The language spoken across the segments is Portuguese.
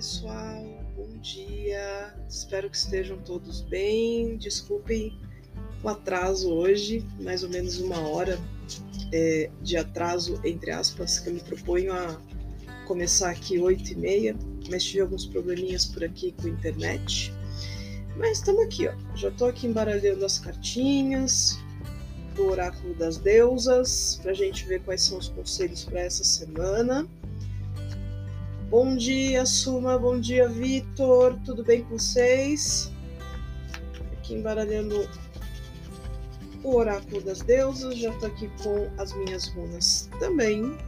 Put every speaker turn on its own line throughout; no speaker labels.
pessoal, bom dia. Espero que estejam todos bem. Desculpem o atraso hoje, mais ou menos uma hora é, de atraso, entre aspas, que eu me proponho a começar aqui 8 e meia, mas tive alguns probleminhas por aqui com a internet. Mas estamos aqui, ó. Já estou aqui embaralhando as cartinhas do Oráculo das Deusas, para a gente ver quais são os conselhos para essa semana. Bom dia, Suma. Bom dia, Vitor. Tudo bem com vocês? Aqui embaralhando o Oráculo das Deusas. Já estou aqui com as minhas runas também.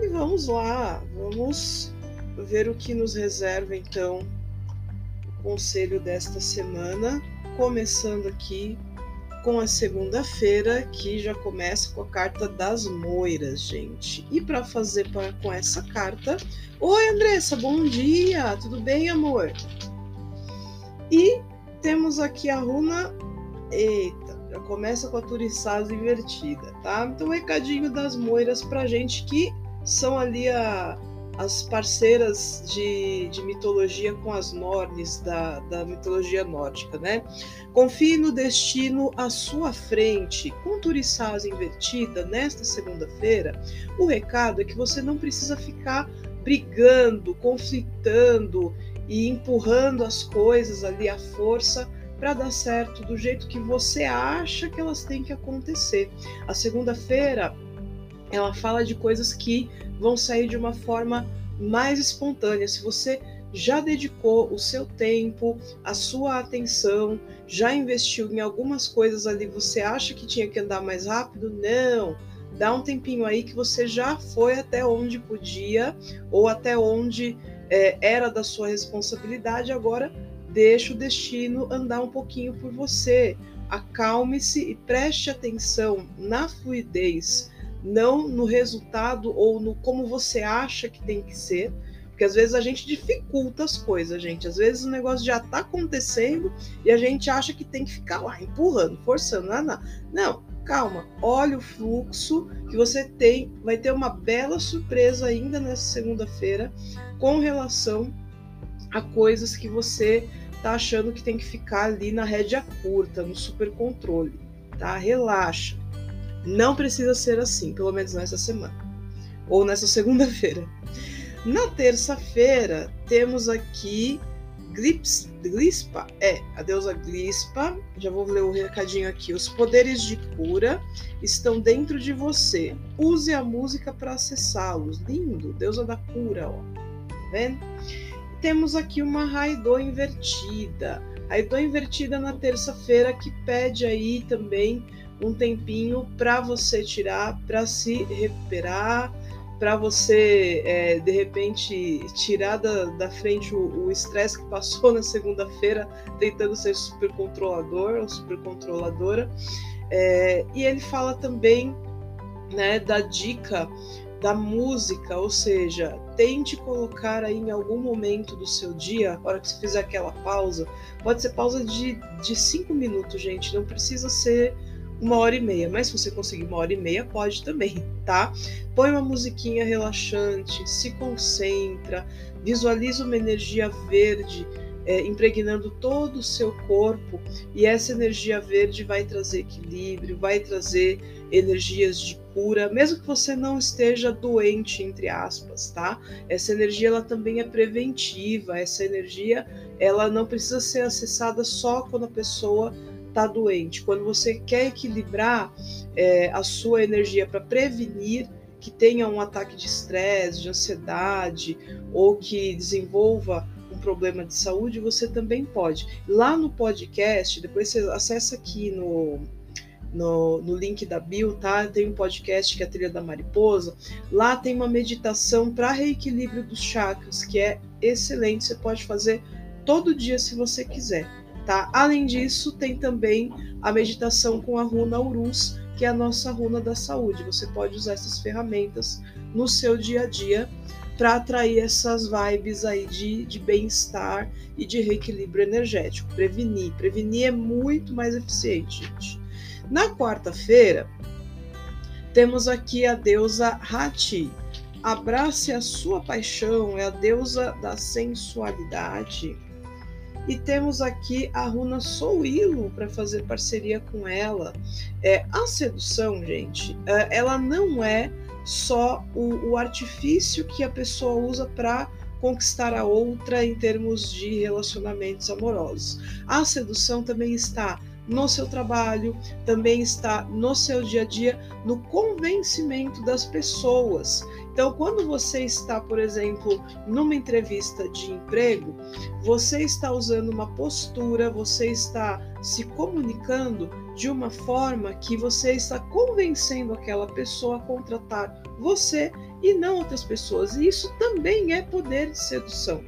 E vamos lá, vamos ver o que nos reserva então o conselho desta semana. Começando aqui com a segunda-feira, que já começa com a carta das moiras, gente. E para fazer com essa carta. Oi, Andressa, bom dia! Tudo bem, amor? E temos aqui a runa. Eita, já começa com a turiçada invertida, tá? Então, recadinho das moiras pra gente que são ali a as parceiras de, de mitologia com as Nornes da, da mitologia nórdica, né? Confie no destino à sua frente. Com Turiçás invertida, nesta segunda-feira, o recado é que você não precisa ficar brigando, conflitando e empurrando as coisas ali à força para dar certo do jeito que você acha que elas têm que acontecer. A segunda-feira ela fala de coisas que vão sair de uma forma mais espontânea. Se você já dedicou o seu tempo, a sua atenção, já investiu em algumas coisas ali, você acha que tinha que andar mais rápido? Não. Dá um tempinho aí que você já foi até onde podia ou até onde é, era da sua responsabilidade. Agora deixa o destino andar um pouquinho por você. Acalme-se e preste atenção na fluidez não no resultado ou no como você acha que tem que ser, porque às vezes a gente dificulta as coisas, gente. Às vezes o negócio já está acontecendo e a gente acha que tem que ficar lá empurrando, forçando, não, não. não calma, olha o fluxo que você tem, vai ter uma bela surpresa ainda nessa segunda-feira com relação a coisas que você tá achando que tem que ficar ali na rédea curta, no super controle, tá? Relaxa. Não precisa ser assim, pelo menos nessa semana. Ou nessa segunda-feira. Na terça-feira, temos aqui Glips, Glispa, é, a deusa Glispa. Já vou ler o recadinho aqui. Os poderes de cura estão dentro de você. Use a música para acessá-los. Lindo, deusa da cura, ó. Tá vendo? Temos aqui uma Raidô invertida. Raidô invertida na terça-feira que pede aí também um tempinho para você tirar, para se recuperar, para você, é, de repente, tirar da, da frente o estresse que passou na segunda-feira, tentando ser super controlador ou super controladora. É, e ele fala também né, da dica da música, ou seja, tente colocar aí em algum momento do seu dia, na hora que você fizer aquela pausa, pode ser pausa de, de cinco minutos, gente, não precisa ser uma hora e meia, mas se você conseguir uma hora e meia, pode também, tá? Põe uma musiquinha relaxante, se concentra, visualiza uma energia verde é, impregnando todo o seu corpo e essa energia verde vai trazer equilíbrio, vai trazer energias de cura, mesmo que você não esteja doente, entre aspas, tá? Essa energia ela também é preventiva, essa energia ela não precisa ser acessada só quando a pessoa está doente, quando você quer equilibrar é, a sua energia para prevenir que tenha um ataque de estresse, de ansiedade ou que desenvolva um problema de saúde, você também pode. Lá no podcast, depois você acessa aqui no, no, no, link da bio, tá? Tem um podcast que é a Trilha da Mariposa. Lá tem uma meditação para reequilíbrio dos chakras, que é excelente. Você pode fazer todo dia se você quiser. Tá? Além disso, tem também a meditação com a runa Urus, que é a nossa runa da saúde. Você pode usar essas ferramentas no seu dia a dia para atrair essas vibes aí de, de bem-estar e de reequilíbrio energético. Prevenir. Prevenir é muito mais eficiente, gente. Na quarta-feira, temos aqui a deusa Hati. abrace a sua paixão, é a deusa da sensualidade. E temos aqui a runa Souilo para fazer parceria com ela. É, a sedução, gente, é, ela não é só o, o artifício que a pessoa usa para conquistar a outra em termos de relacionamentos amorosos. A sedução também está no seu trabalho, também está no seu dia a dia, no convencimento das pessoas. Então, quando você está, por exemplo, numa entrevista de emprego, você está usando uma postura, você está se comunicando de uma forma que você está convencendo aquela pessoa a contratar você e não outras pessoas. E isso também é poder de sedução.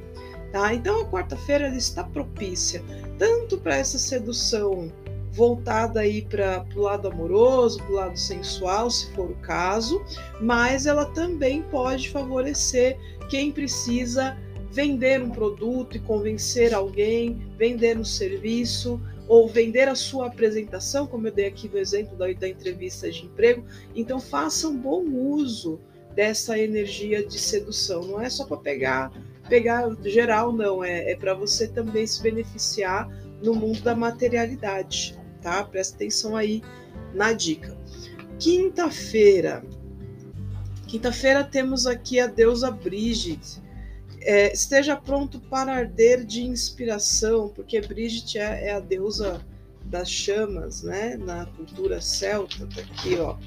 Tá? Então a quarta-feira está propícia tanto para essa sedução voltada aí para o lado amoroso, para o lado sensual, se for o caso, mas ela também pode favorecer quem precisa vender um produto e convencer alguém, vender um serviço ou vender a sua apresentação, como eu dei aqui no exemplo da, da entrevista de emprego. Então faça um bom uso dessa energia de sedução. Não é só para pegar pegar geral, não. É, é para você também se beneficiar no mundo da materialidade tá? Presta atenção aí na dica. Quinta-feira. Quinta-feira temos aqui a deusa Brigitte. É, esteja pronto para arder de inspiração, porque Brigitte é, é, a deusa das chamas, né? Na cultura celta, tá aqui, ó.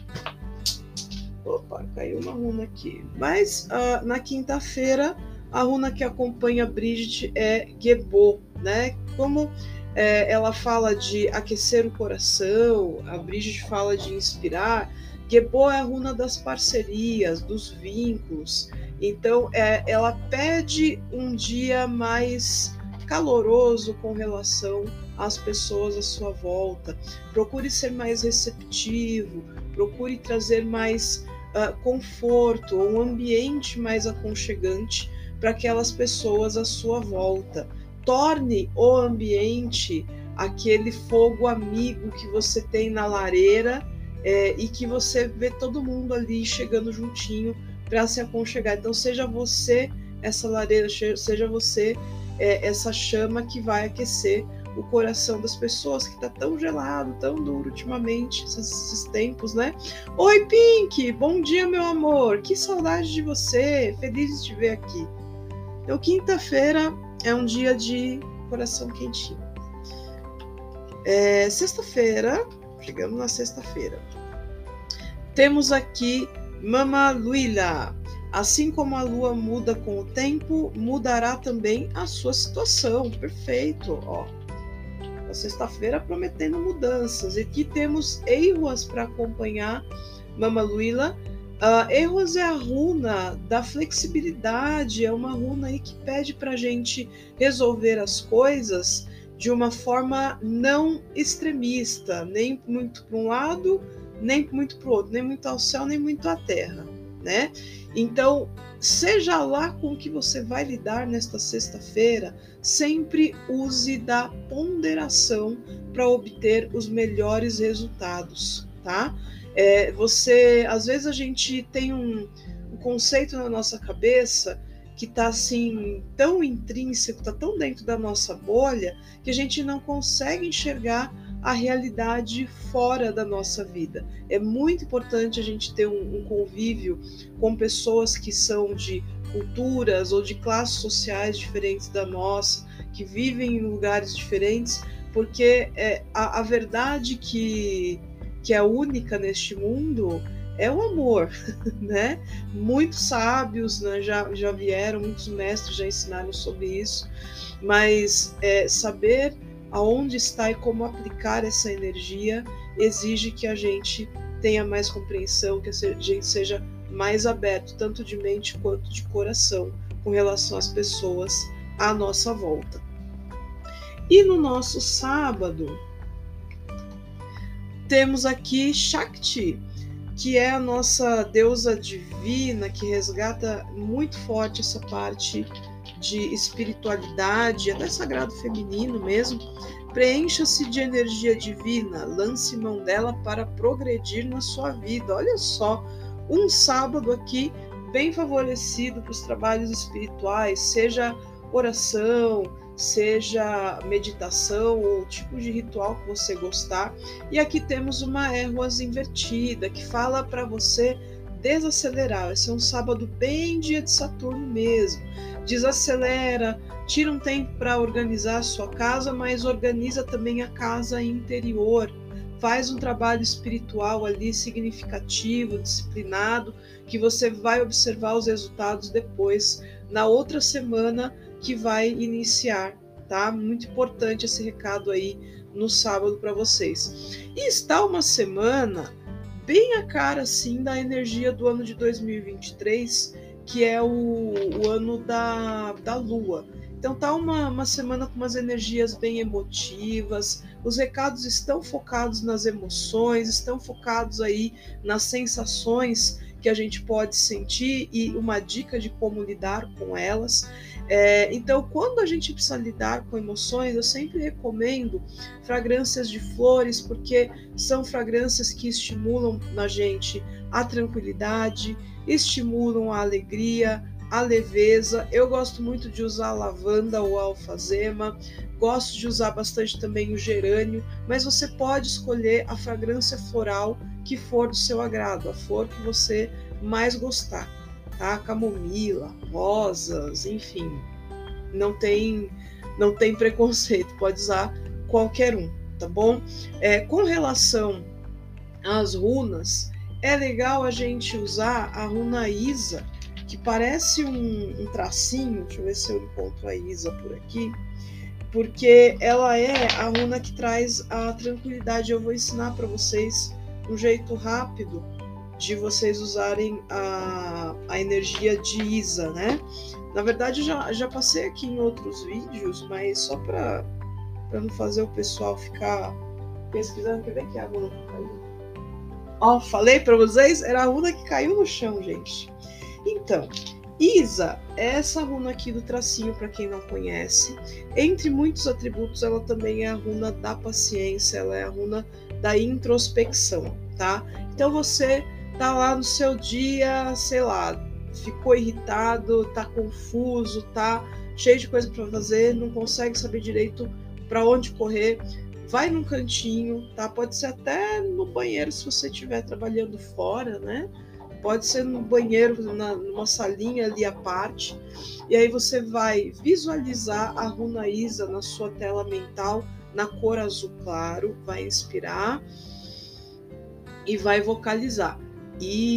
Opa, caiu uma runa aqui. Mas uh, na quinta-feira, a runa que acompanha Brigitte é Gebo, né? Como é, ela fala de aquecer o coração, a Brigitte fala de inspirar. Gebo é a runa das parcerias, dos vínculos. Então, é, ela pede um dia mais caloroso com relação às pessoas à sua volta. Procure ser mais receptivo, procure trazer mais uh, conforto, um ambiente mais aconchegante para aquelas pessoas à sua volta torne o ambiente aquele fogo amigo que você tem na lareira é, e que você vê todo mundo ali chegando juntinho para se aconchegar. Então, seja você essa lareira, seja você é, essa chama que vai aquecer o coração das pessoas que está tão gelado, tão duro ultimamente, esses, esses, tempos, né? Oi, Pink! Bom dia, meu amor! Que saudade de você! Feliz de te ver aqui. Então, quinta-feira é um dia de coração quentinho. É, sexta-feira, chegamos na sexta-feira. Temos aqui Mama Luila. Assim como a lua muda com o tempo, mudará também a sua situação. Perfeito, ó. A sexta-feira prometendo mudanças. E aqui temos Eiruas para acompanhar Mama Luila Uh, Erros é a runa da flexibilidade, é uma runa aí que pede para a gente resolver as coisas de uma forma não extremista, nem muito para um lado, nem muito para o outro, nem muito ao céu, nem muito à terra, né? Então, seja lá com o que você vai lidar nesta sexta-feira, sempre use da ponderação para obter os melhores resultados, tá? É, você, às vezes a gente tem um, um conceito na nossa cabeça que está assim tão intrínseco, está tão dentro da nossa bolha que a gente não consegue enxergar a realidade fora da nossa vida. É muito importante a gente ter um, um convívio com pessoas que são de culturas ou de classes sociais diferentes da nossa, que vivem em lugares diferentes, porque é, a, a verdade que que é única neste mundo é o amor, né? Muitos sábios né, já, já vieram, muitos mestres já ensinaram sobre isso, mas é, saber aonde está e como aplicar essa energia exige que a gente tenha mais compreensão, que a gente seja mais aberto, tanto de mente quanto de coração, com relação às pessoas à nossa volta. E no nosso sábado, temos aqui Shakti, que é a nossa deusa divina que resgata muito forte essa parte de espiritualidade, até sagrado feminino mesmo. Preencha-se de energia divina, lance mão dela para progredir na sua vida. Olha só, um sábado aqui bem favorecido para os trabalhos espirituais, seja oração, seja meditação ou tipo de ritual que você gostar. E aqui temos uma ervas invertida que fala para você desacelerar. Esse é um sábado bem dia de Saturno mesmo. Desacelera, tira um tempo para organizar a sua casa, mas organiza também a casa interior. Faz um trabalho espiritual ali significativo, disciplinado, que você vai observar os resultados depois, na outra semana que vai iniciar, tá? Muito importante esse recado aí no sábado para vocês. E está uma semana bem a cara assim da energia do ano de 2023, que é o, o ano da, da lua. Então tá uma, uma semana com umas energias bem emotivas, os recados estão focados nas emoções, estão focados aí nas sensações que a gente pode sentir e uma dica de como lidar com elas. É, então, quando a gente precisa lidar com emoções, eu sempre recomendo fragrâncias de flores, porque são fragrâncias que estimulam na gente a tranquilidade, estimulam a alegria, a leveza. Eu gosto muito de usar lavanda ou alfazema, gosto de usar bastante também o gerânio, mas você pode escolher a fragrância floral que for do seu agrado, a flor que você mais gostar tá? Camomila, rosas, enfim. Não tem não tem preconceito, pode usar qualquer um, tá bom? É, com relação às runas, é legal a gente usar a runa Isa, que parece um, um tracinho, deixa eu ver se eu encontro a Isa por aqui, porque ela é a runa que traz a tranquilidade. Eu vou ensinar para vocês um jeito rápido de vocês usarem a, a energia de Isa, né? Na verdade, já, já passei aqui em outros vídeos, mas só para não fazer o pessoal ficar pesquisando, quer ver que a runa que caiu? Ó, falei para vocês, era a runa que caiu no chão, gente. Então, Isa é essa runa aqui do tracinho, para quem não conhece. Entre muitos atributos, ela também é a runa da paciência, ela é a runa da introspecção, tá? Então você tá lá no seu dia, sei lá, ficou irritado, tá confuso, tá cheio de coisa para fazer, não consegue saber direito para onde correr, vai num cantinho, tá? Pode ser até no banheiro se você estiver trabalhando fora, né? Pode ser no banheiro, na, numa salinha ali à parte. E aí você vai visualizar a runa Isa na sua tela mental na cor azul claro, vai inspirar e vai vocalizar. Isa,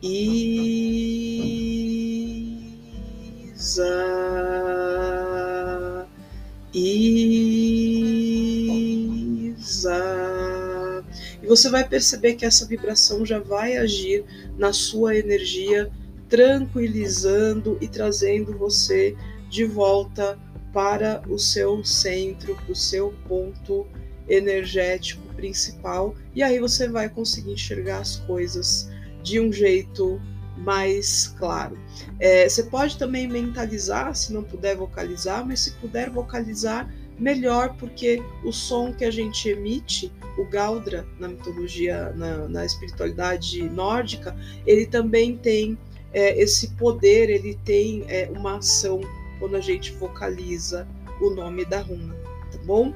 Isa, Isa. E você vai perceber que essa vibração já vai agir na sua energia, tranquilizando e trazendo você de volta para o seu centro, para o seu ponto energético principal, e aí você vai conseguir enxergar as coisas de um jeito mais claro. É, você pode também mentalizar, se não puder vocalizar, mas se puder vocalizar, melhor, porque o som que a gente emite, o Galdra, na mitologia, na, na espiritualidade nórdica, ele também tem é, esse poder, ele tem é, uma ação quando a gente vocaliza o nome da runa, tá bom?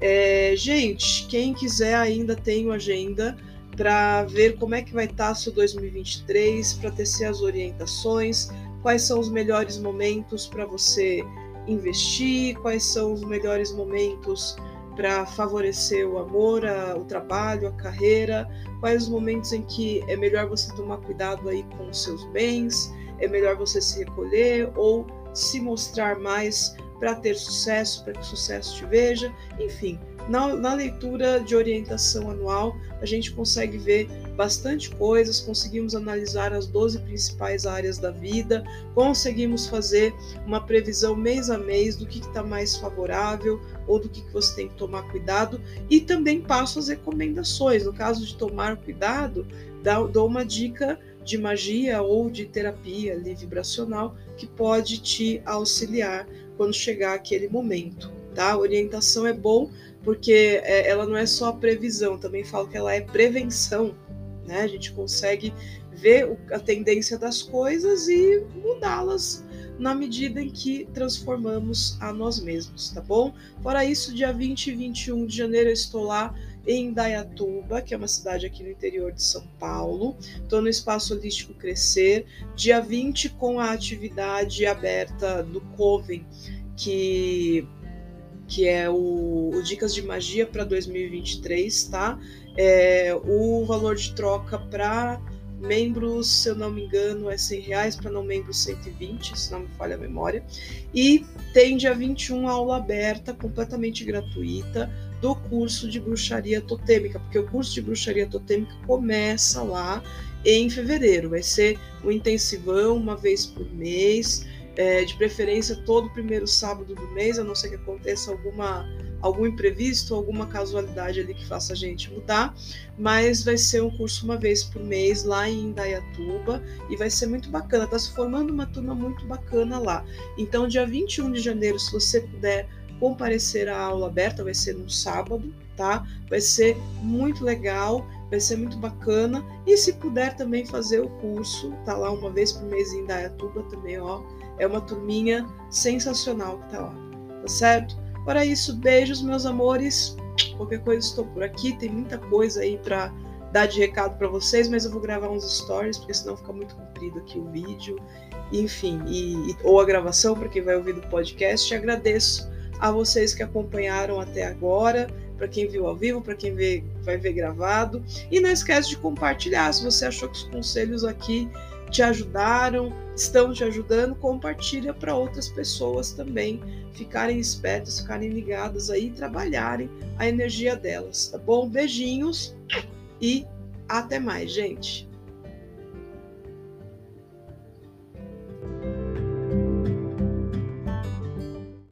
É, gente, quem quiser ainda tem agenda para ver como é que vai estar tá seu 2023, para tecer as orientações, quais são os melhores momentos para você investir, quais são os melhores momentos para favorecer o amor, a, o trabalho, a carreira, quais os momentos em que é melhor você tomar cuidado aí com os seus bens, é melhor você se recolher ou se mostrar mais para ter sucesso, para que o sucesso te veja, enfim. Na, na, leitura de orientação anual, a gente consegue ver bastante coisas, conseguimos analisar as 12 principais áreas da vida, conseguimos fazer uma previsão mês a mês do que está mais favorável ou do que, que você tem que tomar cuidado e também passo as recomendações. No caso de tomar cuidado, dou uma dica de magia ou de terapia ali, vibracional que pode te auxiliar quando chegar aquele momento. Tá? A orientação é bom porque é, ela não é só previsão, também falo que ela é prevenção, né? A gente consegue ver a tendência das coisas e mudá-las na medida em que transformamos a nós mesmos, tá bom? Fora isso, dia 20 e 21 de janeiro eu estou lá em Dayatuba, que é uma cidade aqui no interior de São Paulo. Estou no Espaço Holístico Crescer. Dia 20 com a atividade aberta do Coven, que que é o, o Dicas de Magia para 2023, tá? É, o valor de troca para membros, se eu não me engano, é 100 reais, para não membros 120, se não me falha a memória. E tem dia 21 aula aberta, completamente gratuita, do curso de bruxaria totêmica, porque o curso de bruxaria totêmica começa lá em fevereiro. Vai ser um intensivão, uma vez por mês, é, de preferência todo primeiro sábado do mês, a não ser que aconteça alguma algum imprevisto, alguma casualidade ali que faça a gente mudar, mas vai ser um curso uma vez por mês lá em Indaiatuba e vai ser muito bacana, está se formando uma turma muito bacana lá. Então, dia 21 de janeiro, se você puder comparecer à aula aberta, vai ser no sábado, tá? Vai ser muito legal, vai ser muito bacana. E se puder também fazer o curso, tá lá uma vez por mês em Indaiatuba também, ó. É uma turminha sensacional que tá lá, tá certo? Para isso, beijos, meus amores. Qualquer coisa estou por aqui. Tem muita coisa aí para dar de recado para vocês, mas eu vou gravar uns stories, porque senão fica muito comprido aqui o vídeo. Enfim, e, ou a gravação para quem vai ouvir do podcast. Agradeço a vocês que acompanharam até agora, para quem viu ao vivo, para quem vê, vai ver gravado. E não esquece de compartilhar. Se você achou que os conselhos aqui te ajudaram, estão te ajudando, compartilha para outras pessoas também ficarem espertas, ficarem ligadas aí e trabalharem a energia delas, tá bom? Beijinhos e até mais, gente.